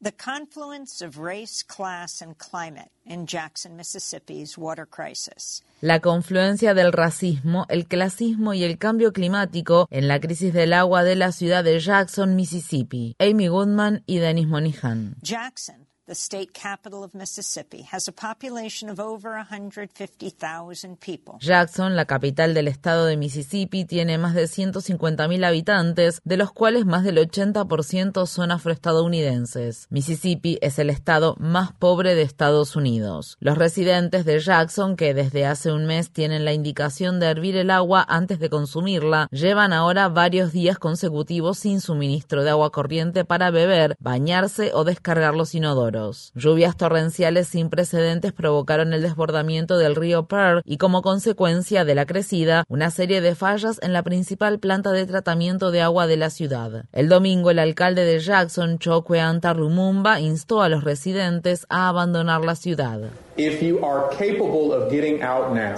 The confluence of race, class, and climate in Jackson, Mississippi's water crisis. La confluencia del racismo, el clasismo y el cambio climático en la crisis del agua de la ciudad de Jackson, Mississippi. Amy Goodman y Dennis Monihan. Jackson the state capital of Mississippi, has a population of over 150,000 people. Jackson, la capital del estado de Mississippi, tiene más de 150.000 habitantes, de los cuales más del 80% son afroestadounidenses. Mississippi es el estado más pobre de Estados Unidos. Los residentes de Jackson, que desde hace un mes tienen la indicación de hervir el agua antes de consumirla, llevan ahora varios días consecutivos sin suministro de agua corriente para beber, bañarse o descargar los inodoros. Lluvias torrenciales sin precedentes provocaron el desbordamiento del río Pearl y como consecuencia de la crecida, una serie de fallas en la principal planta de tratamiento de agua de la ciudad. El domingo, el alcalde de Jackson, Chokwe Lumumba, instó a los residentes a abandonar la ciudad.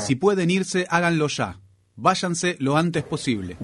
Si pueden irse, háganlo ya. Váyanse lo antes posible.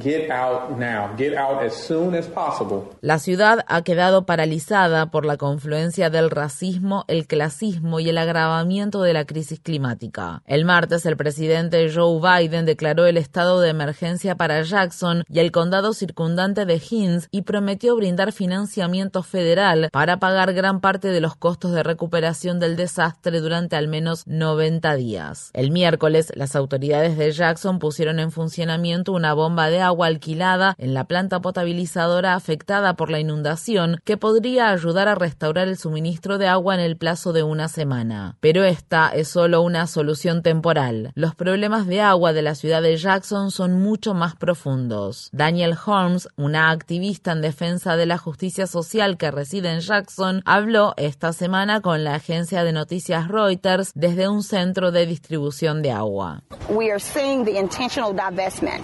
La ciudad ha quedado paralizada por la confluencia del racismo, el clasismo y el agravamiento de la crisis climática. El martes, el presidente Joe Biden declaró el estado de emergencia para Jackson y el condado circundante de Hinds y prometió brindar financiamiento federal para pagar gran parte de los costos de recuperación del desastre durante al menos 90 días. El miércoles, las autoridades de Jackson pusieron en en funcionamiento una bomba de agua alquilada en la planta potabilizadora afectada por la inundación que podría ayudar a restaurar el suministro de agua en el plazo de una semana. Pero esta es solo una solución temporal. Los problemas de agua de la ciudad de Jackson son mucho más profundos. Daniel Holmes, una activista en defensa de la justicia social que reside en Jackson, habló esta semana con la agencia de noticias Reuters desde un centro de distribución de agua.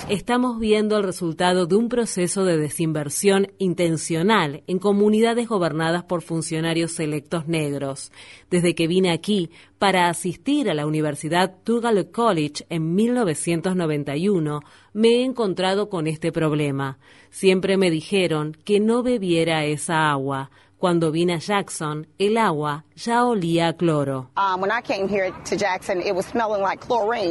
Estamos viendo el resultado de un proceso de desinversión intencional en comunidades gobernadas por funcionarios selectos negros. Desde que vine aquí para asistir a la Universidad Tougaloo College en 1991, me he encontrado con este problema. Siempre me dijeron que no bebiera esa agua. Cuando vine a Jackson, el agua ya olía a cloro.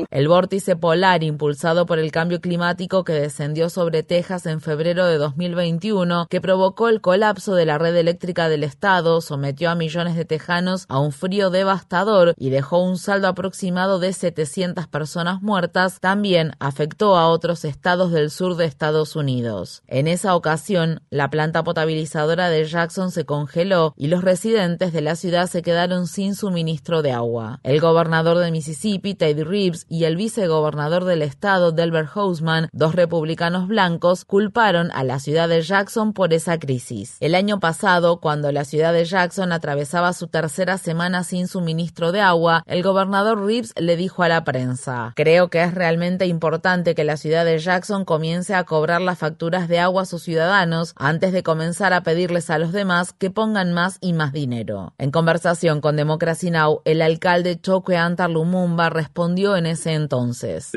El vórtice polar impulsado por el cambio climático que descendió sobre Texas en febrero de 2021, que provocó el colapso de la red eléctrica del estado, sometió a millones de tejanos a un frío devastador y dejó un saldo aproximado de 700 personas muertas, también afectó a otros estados del sur de Estados Unidos. En esa ocasión, la planta potabilizadora de Jackson se congeló y los residentes de la ciudad se quedaron sin suministro de agua. El gobernador de Mississippi, Ted Reeves, y el vicegobernador del estado, Delbert Hoseman, dos republicanos blancos, culparon a la ciudad de Jackson por esa crisis. El año pasado, cuando la ciudad de Jackson atravesaba su tercera semana sin suministro de agua, el gobernador Reeves le dijo a la prensa, creo que es realmente importante que la ciudad de Jackson comience a cobrar las facturas de agua a sus ciudadanos antes de comenzar a pedirles a los demás que pongan más y más dinero. En conversación con Democracy Now!, el alcalde Chokwe Antar Lumumba respondió en ese entonces.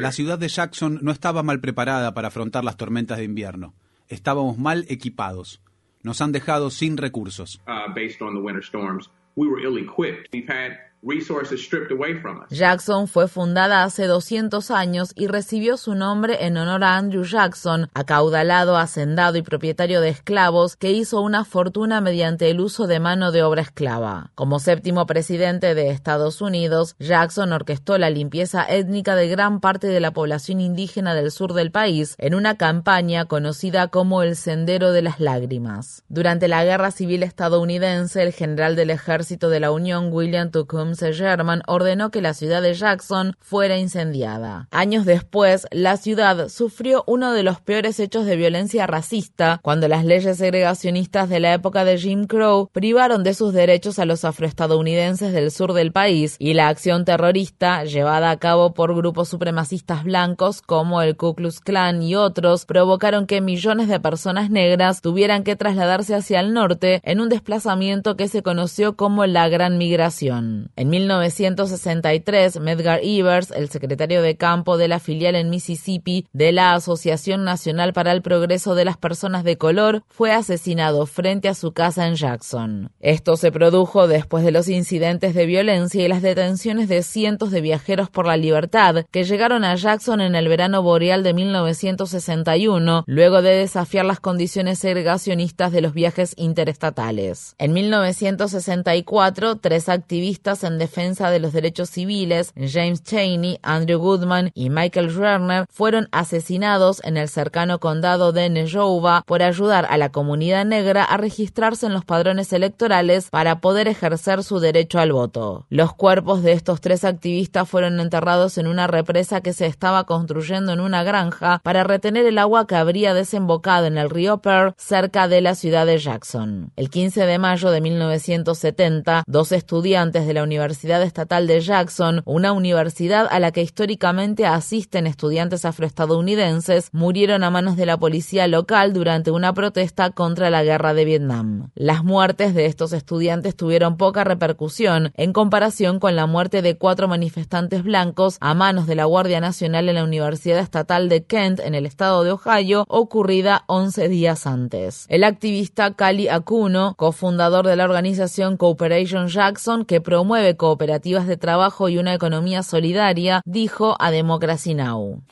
La ciudad de Jackson no estaba mal preparada para afrontar las tormentas de invierno. Estábamos mal equipados. Nos han dejado sin recursos. Uh, Jackson fue fundada hace 200 años y recibió su nombre en honor a Andrew Jackson, acaudalado, hacendado y propietario de esclavos que hizo una fortuna mediante el uso de mano de obra esclava. Como séptimo presidente de Estados Unidos, Jackson orquestó la limpieza étnica de gran parte de la población indígena del sur del país en una campaña conocida como el Sendero de las Lágrimas. Durante la Guerra Civil estadounidense, el general del Ejército de la Unión, William Tecumseh German ordenó que la ciudad de Jackson fuera incendiada. Años después, la ciudad sufrió uno de los peores hechos de violencia racista cuando las leyes segregacionistas de la época de Jim Crow privaron de sus derechos a los afroestadounidenses del sur del país y la acción terrorista llevada a cabo por grupos supremacistas blancos como el Ku Klux Klan y otros provocaron que millones de personas negras tuvieran que trasladarse hacia el norte en un desplazamiento que se conoció como la Gran Migración. En 1963, Medgar Evers, el secretario de campo de la filial en Mississippi de la Asociación Nacional para el Progreso de las Personas de Color, fue asesinado frente a su casa en Jackson. Esto se produjo después de los incidentes de violencia y las detenciones de cientos de viajeros por la libertad que llegaron a Jackson en el verano boreal de 1961, luego de desafiar las condiciones segregacionistas de los viajes interestatales. En 1964, tres activistas en defensa de los derechos civiles, James Cheney, Andrew Goodman y Michael Schwerner, fueron asesinados en el cercano condado de Nejowa por ayudar a la comunidad negra a registrarse en los padrones electorales para poder ejercer su derecho al voto. Los cuerpos de estos tres activistas fueron enterrados en una represa que se estaba construyendo en una granja para retener el agua que habría desembocado en el río Pearl cerca de la ciudad de Jackson. El 15 de mayo de 1970, dos estudiantes de la Universidad Estatal de Jackson, una universidad a la que históricamente asisten estudiantes afroestadounidenses, murieron a manos de la policía local durante una protesta contra la guerra de Vietnam. Las muertes de estos estudiantes tuvieron poca repercusión en comparación con la muerte de cuatro manifestantes blancos a manos de la Guardia Nacional en la Universidad Estatal de Kent en el estado de Ohio, ocurrida 11 días antes. El activista Cali Akuno, cofundador de la organización Cooperation Jackson, que promueve cooperativas de trabajo y una economía solidaria, dijo a Democracy Now!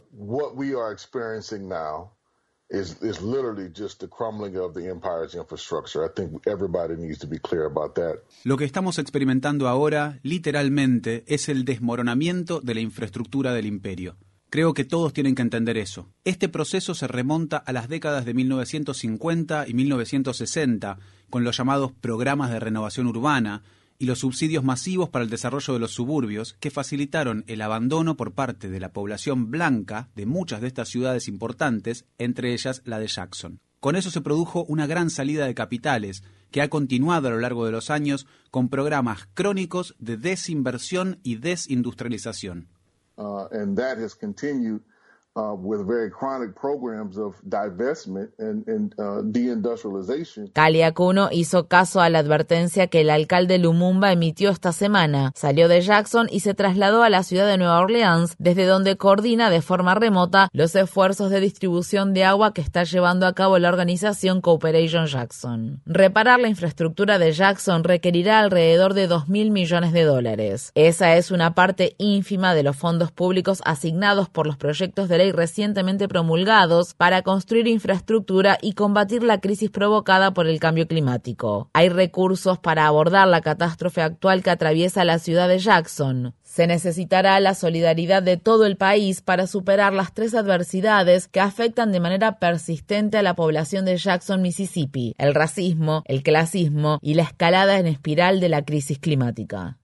is is literally just the crumbling of the empire's infrastructure. I think everybody needs to be clear about that. Lo que estamos experimentando ahora, literalmente, es el desmoronamiento de la infraestructura del imperio. Creo que todos tienen que entender eso. Este proceso se remonta a las décadas de 1950 y 1960, con los llamados programas de renovación urbana, y los subsidios masivos para el desarrollo de los suburbios que facilitaron el abandono por parte de la población blanca de muchas de estas ciudades importantes, entre ellas la de Jackson. Con eso se produjo una gran salida de capitales, que ha continuado a lo largo de los años con programas crónicos de desinversión y desindustrialización. Uh, Uh, with and uh. Caliacuno hizo caso a la advertencia que el alcalde Lumumba emitió esta semana. Salió de Jackson y se trasladó a la ciudad de Nueva Orleans, desde donde coordina de forma remota los esfuerzos de distribución de agua que está llevando a cabo la organización Cooperation Jackson. Reparar la infraestructura de Jackson requerirá alrededor de 2 mil millones de dólares. Esa es una parte ínfima de los fondos públicos asignados por los proyectos de y recientemente promulgados para construir infraestructura y combatir la crisis provocada por el cambio climático. Hay recursos para abordar la catástrofe actual que atraviesa la ciudad de Jackson. Se necesitará la solidaridad de todo el país para superar las tres adversidades que afectan de manera persistente a la población de Jackson, Mississippi, el racismo, el clasismo y la escalada en espiral de la crisis climática.